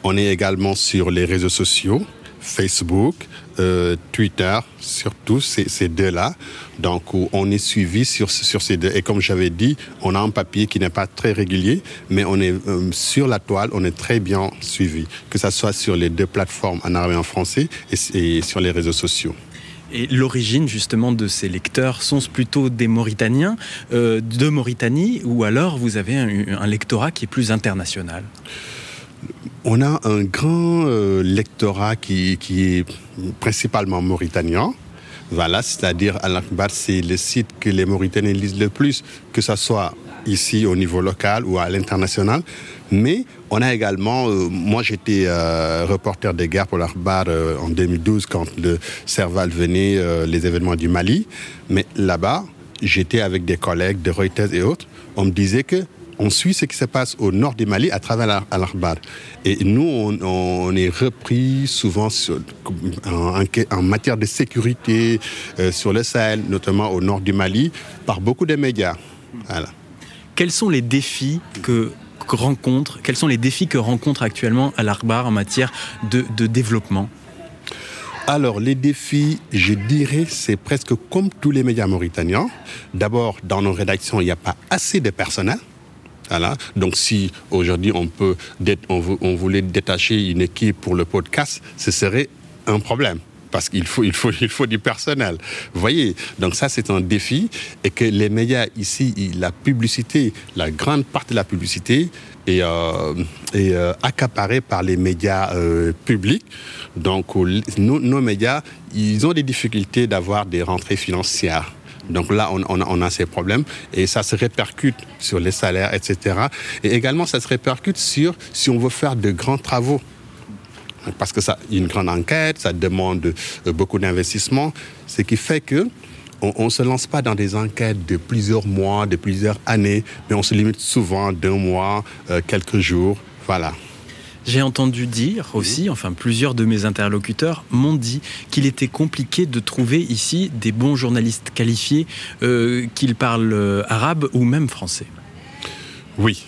On est également sur les réseaux sociaux. Facebook, euh, Twitter, surtout ces, deux-là. Donc, on est suivi sur, ces deux. Et comme j'avais dit, on a un papier qui n'est pas très régulier, mais on est euh, sur la toile, on est très bien suivi, que ce soit sur les deux plateformes en arabe et en français et, sur les réseaux sociaux. Et l'origine justement de ces lecteurs sont ce plutôt des Mauritaniens euh, de Mauritanie ou alors vous avez un, un lectorat qui est plus international? On a un grand euh, lectorat qui, est principalement mauritanien. Voilà, c'est-à-dire Al-Akhbar, c'est le site que les Mauritaniens lisent le plus, que ce soit ici au niveau local ou à l'international. Mais on a également, euh, moi j'étais euh, reporter de guerre pour l'Akhbar euh, en 2012 quand le Serval venait, les événements du Mali. Mais là-bas, j'étais avec des collègues de Reuters et autres. On me disait que on suit ce qui se passe au nord du Mali à travers l'Arbar. Et nous, on, est repris souvent en, matière de sécurité euh, sur le Sahel, notamment au nord du Mali, par beaucoup de médias. Voilà. Quels sont les défis que rencontre, quels sont les défis que rencontre actuellement l'Arbar en matière de, de développement? Alors, les défis, je dirais, c'est presque comme tous les médias mauritaniens. D'abord, dans nos rédactions, il n'y a pas assez de personnel. Voilà. Donc si aujourd'hui on peut, on, voulait détacher une équipe pour le podcast, ce serait un problème parce qu'il faut, il faut, il faut du personnel. Vous voyez, donc ça c'est un défi et que les médias ici, la publicité, la grande partie de la publicité est, euh, euh, accaparée par les médias euh, publics. Donc nos, nos médias, ils ont des difficultés d'avoir des rentrées financières. Donc là, on, a ces problèmes et ça se répercute sur les salaires, etc. Et également, ça se répercute sur si on veut faire de grands travaux parce que ça, une grande enquête, ça demande euh, beaucoup d'investissement, ce qui fait que on ne se lance pas dans des enquêtes de plusieurs mois, de plusieurs années, mais on se limite souvent d'un mois, euh, quelques jours, voilà. J'ai entendu dire aussi, enfin plusieurs de mes interlocuteurs m'ont dit qu'il était compliqué de trouver ici des bons journalistes qualifiés, euh, qu'ils parlent euh, arabe ou même français. Oui,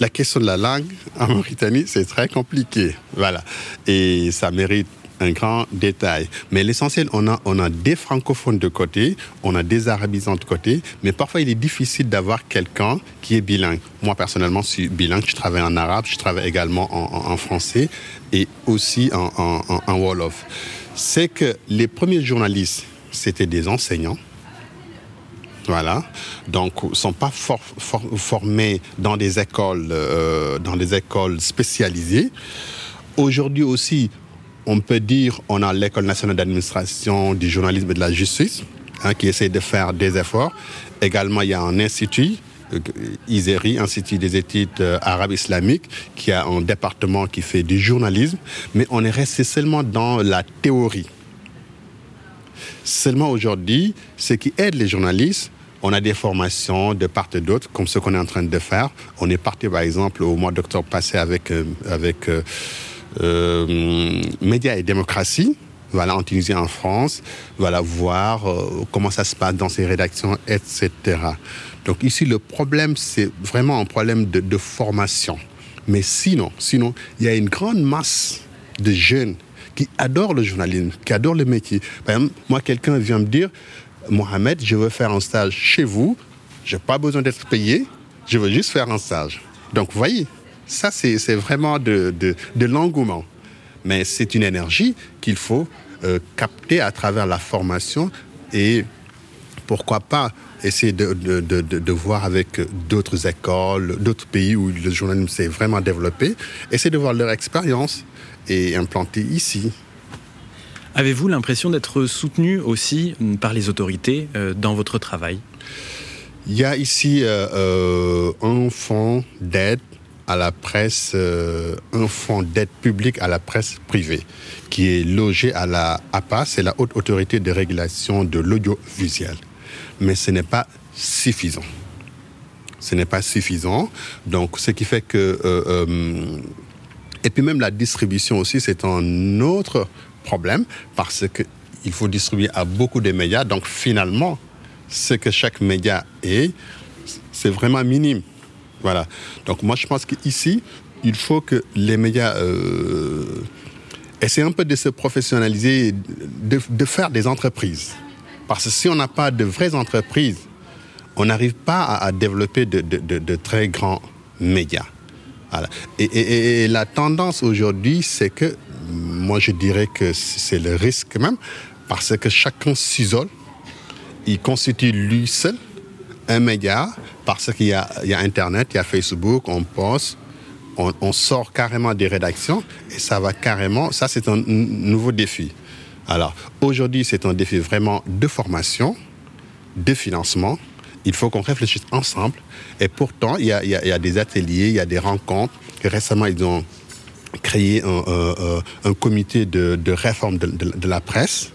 la question de la langue en Mauritanie, c'est très compliqué. Voilà. Et ça mérite un grand détail. Mais l'essentiel, on a, on a des francophones de côté, on a des arabisants de côté, mais parfois il est difficile d'avoir quelqu'un qui est bilingue. Moi, personnellement, je suis bilingue, je travaille en arabe, je travaille également en, français et aussi en, en, Wolof. C'est que les premiers journalistes, c'était des enseignants. Voilà. Donc, ils ne sont pas formés dans des écoles, euh, dans des écoles spécialisées. Aujourd'hui aussi, on peut dire on a l'École nationale d'administration du journalisme et de la justice hein, qui essaie de faire des efforts. Également, il y a un institut, euh, ISERI, Institut des études euh, arabes islamiques, qui a un département qui fait du journalisme, mais on est resté seulement dans la théorie. Seulement aujourd'hui, ce qui aide les journalistes, on a des formations de part et d'autre, comme ce qu'on est en train de faire. On est parti, par exemple, au mois d'octobre passé avec, euh, avec médias et démocratie, voilà, en Tunisie, en France, voilà, voir euh, comment ça se passe dans ces rédactions, etc. Donc ici, le problème, c'est vraiment un problème de, formation. Mais sinon, sinon, il y a une grande masse de jeunes qui adorent le journalisme, qui adorent le métier. Par exemple, moi, quelqu'un vient me dire, Mohamed, je veux faire un stage chez vous, je n'ai pas besoin d'être payé, je veux juste faire un stage. Donc, vous voyez, ça, c'est vraiment de, l'engouement. Mais c'est une énergie qu'il faut euh, capter à travers la formation et pourquoi pas essayer de, voir avec d'autres écoles, d'autres pays où le journalisme s'est vraiment développé, essayer de voir leur expérience et implanter ici. Avez-vous l'impression d'être soutenu aussi par les autorités euh, dans votre travail? Il y a ici euh, un fonds d'aide à la presse, euh, un fonds d'aide publique à la presse privée, qui est logé à la APA, c'est la Haute Autorité de Régulation de l'Audiovisuel. Mais ce n'est pas suffisant. Ce n'est pas suffisant. Donc, ce qui fait que... Euh, euh, et puis même la distribution aussi, c'est un autre problème, parce qu'il faut distribuer à beaucoup de médias. Donc, finalement, ce que chaque média est, c'est vraiment minime. Voilà. Donc moi, je pense qu'ici, il faut que les médias euh, essaient un peu de se professionnaliser, de, faire des entreprises. Parce que si on n'a pas de vraies entreprises, on n'arrive pas à, développer de, très grands médias. Et, la tendance aujourd'hui, c'est que, moi je dirais que c'est le risque même, parce que chacun s'isole, il constitue lui seul un média parce qu'il y, a, Internet, il y a Facebook, on poste, on, sort carrément des rédactions et ça va carrément, ça c'est un nouveau défi. Alors, aujourd'hui, c'est un défi vraiment de formation, de financement. Il faut qu'on réfléchisse ensemble. Et pourtant, il y, a, des ateliers, il y a des rencontres. Récemment, ils ont créé un, comité de, réforme de, la presse.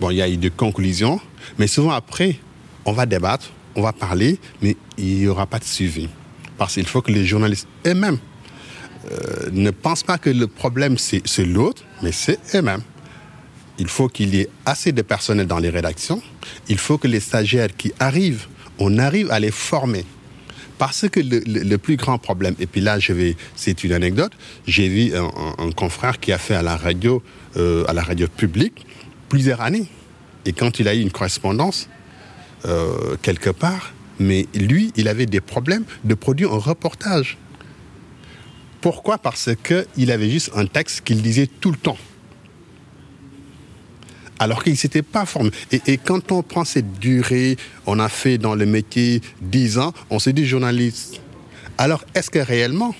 Bon, il y a eu des conclusions, mais souvent après, on va débattre, on va parler, mais il n'y aura pas de suivi. Parce qu'il faut que les journalistes eux-mêmes euh, ne pensent pas que le problème c'est l'autre, mais c'est eux-mêmes. Il faut qu'il y ait assez de personnel dans les rédactions. Il faut que les stagiaires qui arrivent, on arrive à les former. Parce que le, plus grand problème, et puis là, c'est une anecdote, j'ai vu un, confrère qui a fait à la radio, euh, à la radio publique, plusieurs années. Et quand il a eu une correspondance, euh, quelque part, mais lui, il avait des problèmes de produire un reportage. Pourquoi? Parce qu'il avait juste un texte qu'il disait tout le temps. Alors qu'il ne s'était pas formé. Et, quand on prend cette durée, on a fait dans le métier 10 ans, on se dit journaliste. Alors, est-ce que réellement,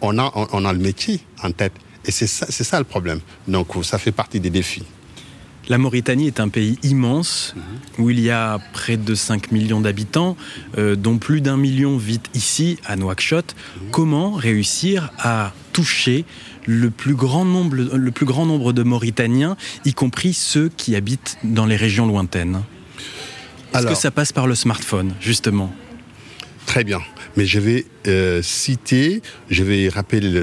on a, on a le métier en tête? Et c'est ça, ça le problème. Donc, ça fait partie des défis. La Mauritanie est un pays immense où il y a près de 5 millions d'habitants, euh, dont plus d'un million vit ici, à Nouakchott. Comment réussir à toucher le plus, grand nombre, le plus grand nombre de Mauritaniens, y compris ceux qui habitent dans les régions lointaines? Est-ce que ça passe par le smartphone, justement? Très bien. Mais je vais euh, citer, je vais rappeler le,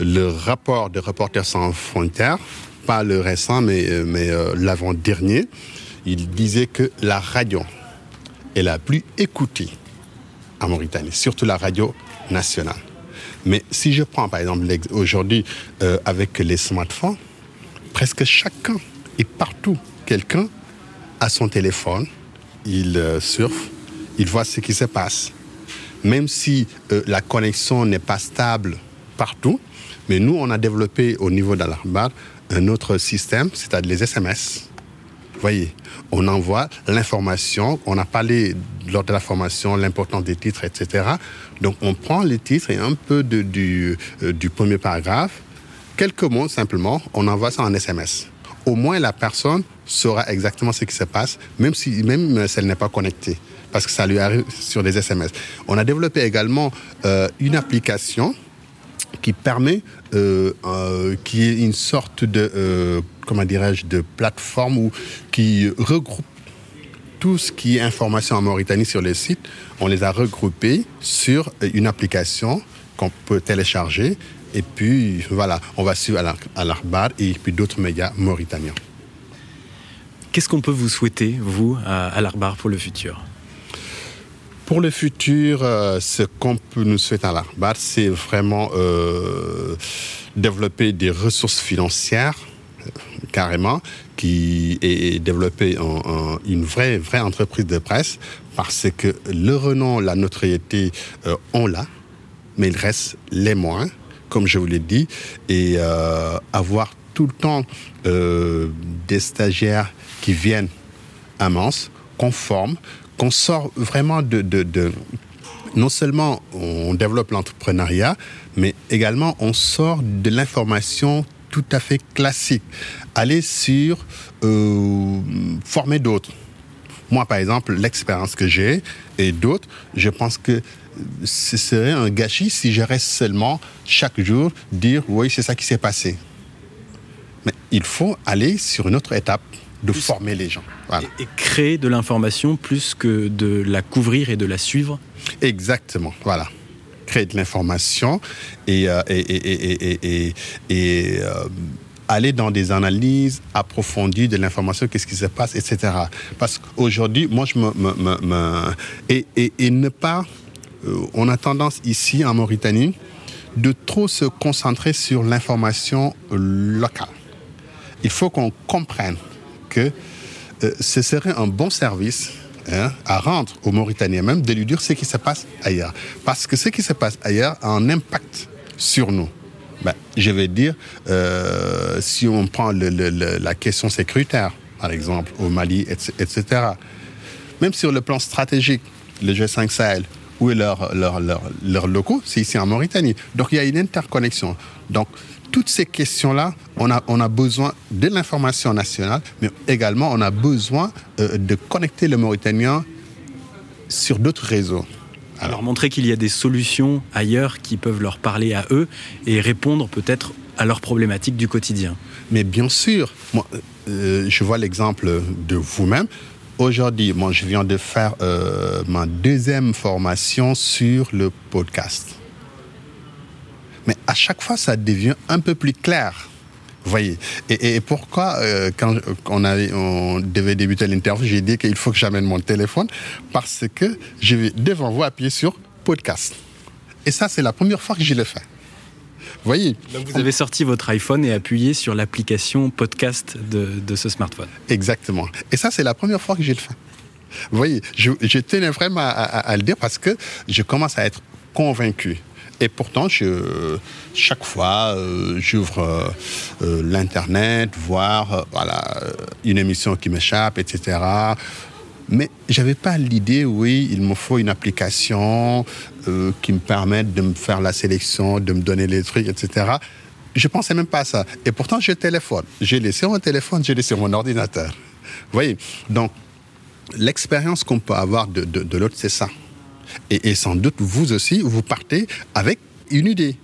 le rapport de Reporters sans frontières pas le récent, mais, euh, mais euh, l'avant-dernier, il disait que la radio est la plus écoutée en Mauritanie, surtout la radio nationale. Mais si je prends par exemple aujourd'hui euh, avec les smartphones, presque chacun et partout, quelqu'un a son téléphone, il surfe, il voit ce qui se passe. Même si la connexion n'est pas stable partout, mais nous, on a développé au niveau d'Alarbar un autre système, c'est-à-dire les SMS. Vous voyez, on envoie l'information, on a parlé lors de la formation l'importance des titres, etc. Donc on prend les titres et un peu euh, du premier paragraphe, quelques mots simplement, on envoie ça en SMS. Au moins la personne saura exactement ce qui se passe, même si, même elle n'est pas connectée, parce que ça lui arrive sur des SMS. On a développé également euh, une application qui permet, euh, euh, qui est une sorte de, euh, comment dirais-je, de plateforme qui regroupe tout ce qui est information en Mauritanie sur les sites. On les a regroupés sur une application qu'on peut télécharger. Et puis, voilà, on va suivre à l'Arbar et puis d'autres médias mauritaniens. Qu'est-ce qu'on peut vous souhaiter, vous, à l'Arbar pour le futur? Pour le futur, euh, ce qu'on peut nous souhaiter à l'Arbat, c'est vraiment euh, développer des ressources financières euh, carrément, qui est développer une vraie, vraie entreprise de presse, parce que le renom, la notoriété, on l'a, mais il reste les moins, comme je vous l'ai dit, et avoir tout le temps des stagiaires qui viennent à Mans, qu'on forme, qu'on sort vraiment de, de, non seulement on développe l'entrepreneuriat, mais également on sort de l'information tout à fait classique. Aller sur euh, former d'autres. Moi, par exemple, l'expérience que j'ai et d'autres, je pense que ce serait un gâchis si je reste seulement chaque jour dire oui, c'est ça qui s'est passé. Mais il faut aller sur une autre étape de former les gens. Et, créer de l'information plus que de la couvrir et de la suivre Exactement, voilà. Créer de l'information et, euh, et, et, euh, aller dans des analyses approfondies de l'information, qu'est-ce qui se passe, etc. Parce qu'aujourd'hui, moi, je me... et, ne pas... Euh, on a tendance ici, en Mauritanie, de trop se concentrer sur l'information locale. Il faut qu'on comprenne que euh, ce serait un bon service hein, à rendre aux Mauritaniens même de lui dire ce qui se passe ailleurs. Parce que ce qui se passe ailleurs a un impact sur nous. Ben, je vais dire, euh, si on prend la question sécuritaire, par exemple, au Mali, etc., même sur le plan stratégique, le G5 Sahel, où est leurs leur, leur, locaux C'est ici en Mauritanie. Donc il y a une interconnexion. Donc toutes ces questions-là, on a, on a besoin de l'information nationale, mais également on a besoin euh, de connecter le Mauritanien sur d'autres réseaux. Alors montrer qu'il y a des solutions ailleurs qui peuvent leur parler à eux et répondre peut-être à leurs problématiques du quotidien. Mais bien sûr, moi, euh, je vois l'exemple de vous-même. Aujourd'hui, moi, je viens de faire euh, ma deuxième formation sur le podcast. Mais à chaque fois, ça devient un peu plus clair. Vous voyez et, pourquoi, euh, quand on, devait débuter l'interview, j'ai dit qu'il faut que j'amène mon téléphone parce que je vais devant vous appuyer sur podcast. Et ça, c'est la première fois que je le fais. Vous voyez Donc vous avez sorti votre iPhone et appuyé sur l'application podcast de, de, ce smartphone. Exactement. Et ça, c'est la première fois que je le fais. Vous voyez, je, je tenais vraiment à, à, le dire parce que je commence à être convaincu. Et pourtant, je, chaque fois, euh, j'ouvre euh, euh, l'Internet, voir voilà, une émission qui m'échappe, etc. Mais j'avais pas l'idée, oui, il me faut une application qui me permette de me faire la sélection, de me donner les trucs, etc. Je pensais même pas à ça. Et pourtant, je téléphone. J'ai laissé mon téléphone, j'ai laissé mon ordinateur. Vous voyez? Donc, l'expérience qu'on peut avoir de l'autre, c'est ça. Et, sans doute, vous aussi, vous partez avec une idée.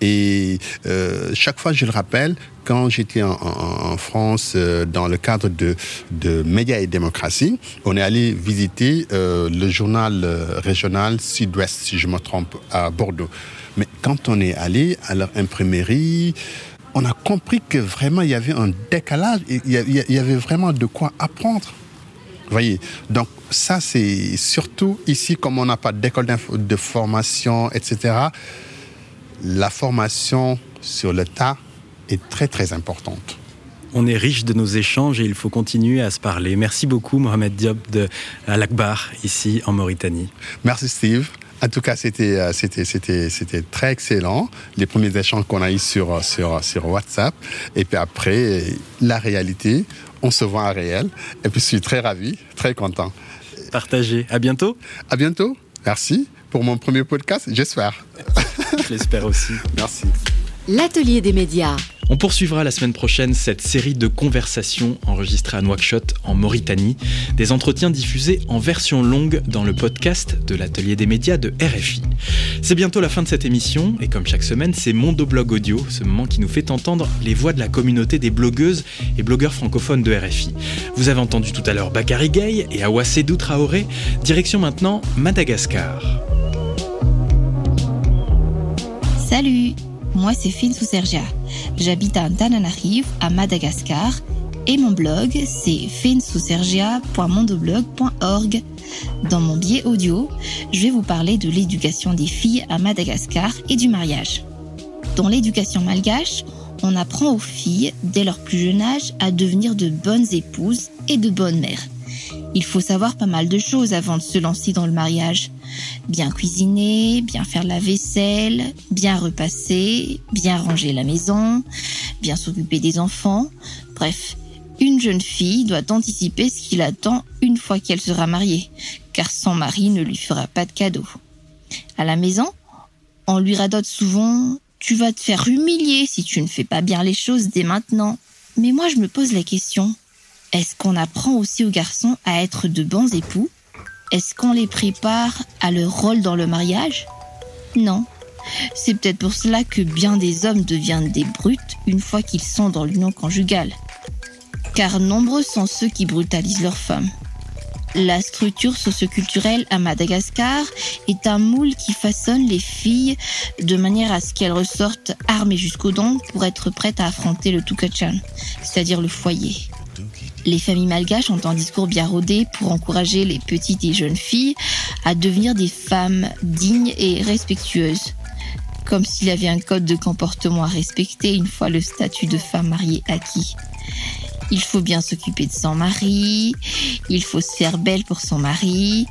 Et euh, chaque fois, je le rappelle, quand j'étais en, France euh, dans le cadre de, de Médias et Démocratie, on est allé visiter euh, le journal régional Sud-Ouest, si je me trompe, à Bordeaux. Mais quand on est allé à leur imprimerie, on a compris que vraiment il y avait un décalage, il y avait vraiment de quoi apprendre. Vous voyez? Donc ça, c'est surtout ici, comme on n'a pas d'école de formation, etc., la formation sur le tas est très, très importante. On est riche de nos échanges et il faut continuer à se parler. Merci beaucoup, Mohamed Diop de Al-Akbar, ici en Mauritanie. Merci, Steve. En tout cas, c'était, euh, très excellent. Les premiers échanges qu'on a eus sur, sur, sur WhatsApp. Et puis après, la réalité, on se voit en réel. Et puis je suis très ravi, très content. Partagé. À bientôt. À bientôt. Merci pour mon premier podcast, j'espère. Je l'espère aussi. Merci. L'atelier des médias. On poursuivra la semaine prochaine cette série de conversations enregistrées à Nouakchott en Mauritanie, des entretiens diffusés en version longue dans le podcast de l'atelier des médias de RFI. C'est bientôt la fin de cette émission et comme chaque semaine, c'est Mondoblog Audio, ce moment qui nous fait entendre les voix de la communauté des blogueuses et blogueurs francophones de RFI. Vous avez entendu tout à l'heure Bakary Gay et Awasedou Traoré, direction maintenant Madagascar. Salut moi, c'est Fine Sergia. J'habite à Tananarive, à Madagascar, et mon blog, c'est finsousergia.mondoblog.org. Dans mon biais audio, je vais vous parler de l'éducation des filles à Madagascar et du mariage. Dans l'éducation malgache, on apprend aux filles, dès leur plus jeune âge, à devenir de bonnes épouses et de bonnes mères. Il faut savoir pas mal de choses avant de se lancer dans le mariage. Bien cuisiner, bien faire la vaisselle, bien repasser, bien ranger la maison, bien s'occuper des enfants. Bref, une jeune fille doit anticiper ce qui l'attend une fois qu'elle sera mariée, car son mari ne lui fera pas de cadeau. À la maison, on lui radote souvent Tu vas te faire humilier si tu ne fais pas bien les choses dès maintenant. Mais moi je me pose la question est-ce qu'on apprend aussi aux garçons à être de bons époux est-ce qu'on les prépare à leur rôle dans le mariage? Non. C'est peut-être pour cela que bien des hommes deviennent des brutes une fois qu'ils sont dans l'union conjugale. Car nombreux sont ceux qui brutalisent leurs femmes. La structure socioculturelle à Madagascar est un moule qui façonne les filles de manière à ce qu'elles ressortent armées jusqu'aux dents pour être prêtes à affronter le Tukachan, c'est-à-dire le foyer. Les familles malgaches ont un discours bien rodé pour encourager les petites et jeunes filles à devenir des femmes dignes et respectueuses. Comme s'il y avait un code de comportement à respecter une fois le statut de femme mariée acquis. Il faut bien s'occuper de son mari, il faut se faire belle pour son mari,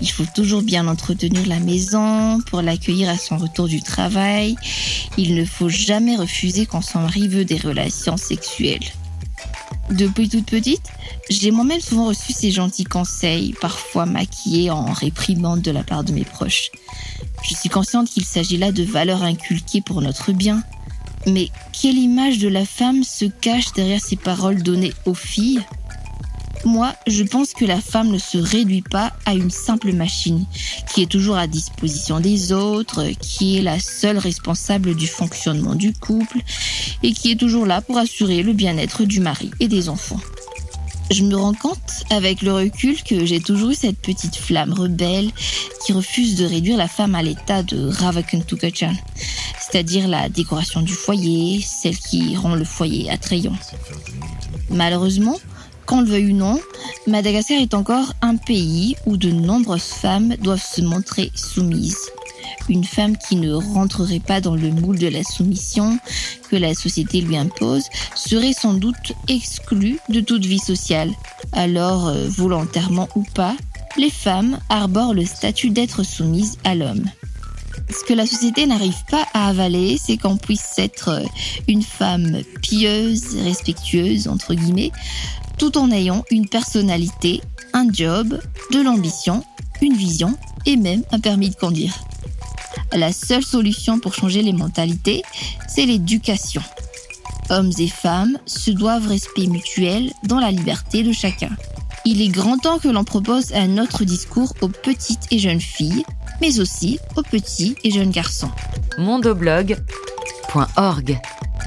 il faut toujours bien entretenir la maison pour l'accueillir à son retour du travail, il ne faut jamais refuser quand son mari veut des relations sexuelles. Depuis toute petite, j'ai moi-même souvent reçu ces gentils conseils, parfois maquillés en réprimande de la part de mes proches. Je suis consciente qu'il s'agit là de valeurs inculquées pour notre bien. Mais quelle image de la femme se cache derrière ces paroles données aux filles? Moi, je pense que la femme ne se réduit pas à une simple machine qui est toujours à disposition des autres, qui est la seule responsable du fonctionnement du couple et qui est toujours là pour assurer le bien-être du mari et des enfants. Je me rends compte avec le recul que j'ai toujours eu cette petite flamme rebelle qui refuse de réduire la femme à l'état de Ravakantukachan, c'est-à-dire la décoration du foyer, celle qui rend le foyer attrayant. Malheureusement, qu'on le veuille ou non, Madagascar est encore un pays où de nombreuses femmes doivent se montrer soumises. Une femme qui ne rentrerait pas dans le moule de la soumission que la société lui impose serait sans doute exclue de toute vie sociale. Alors, euh, volontairement ou pas, les femmes arborent le statut d'être soumises à l'homme. Ce que la société n'arrive pas à avaler, c'est qu'on puisse être euh, une femme pieuse, respectueuse, entre guillemets, tout en ayant une personnalité, un job, de l'ambition, une vision et même un permis de conduire. La seule solution pour changer les mentalités, c'est l'éducation. Hommes et femmes se doivent respect mutuel dans la liberté de chacun. Il est grand temps que l'on propose un autre discours aux petites et jeunes filles, mais aussi aux petits et jeunes garçons. mondoblog.org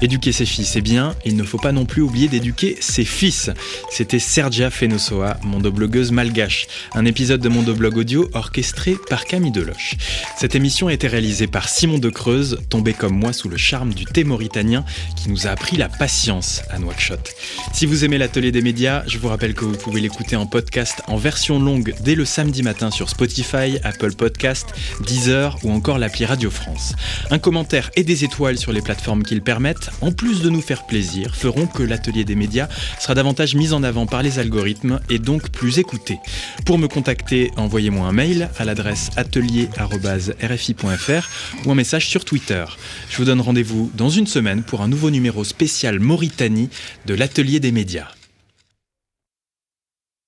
Éduquer ses filles, c'est bien, il ne faut pas non plus oublier d'éduquer ses fils. C'était Sergia Fenosoa, mondoblogueuse malgache, un épisode de Mondoblog audio orchestré par Camille Deloche. Cette émission a été réalisée par Simon de Creuse, tombé comme moi sous le charme du thé mauritanien qui nous a appris la patience à Nouakchott. Si vous aimez l'atelier des médias, je vous rappelle que vous pouvez l'écouter en podcast en version longue dès le samedi matin sur Spotify, Apple Podcast, Deezer ou encore l'appli Radio France. Un commentaire et des étoiles sur les plateformes qui le permettent en plus de nous faire plaisir, feront que l'atelier des médias sera davantage mis en avant par les algorithmes et donc plus écouté. Pour me contacter, envoyez-moi un mail à l'adresse atelier.rfi.fr ou un message sur Twitter. Je vous donne rendez-vous dans une semaine pour un nouveau numéro spécial Mauritanie de l'atelier des médias.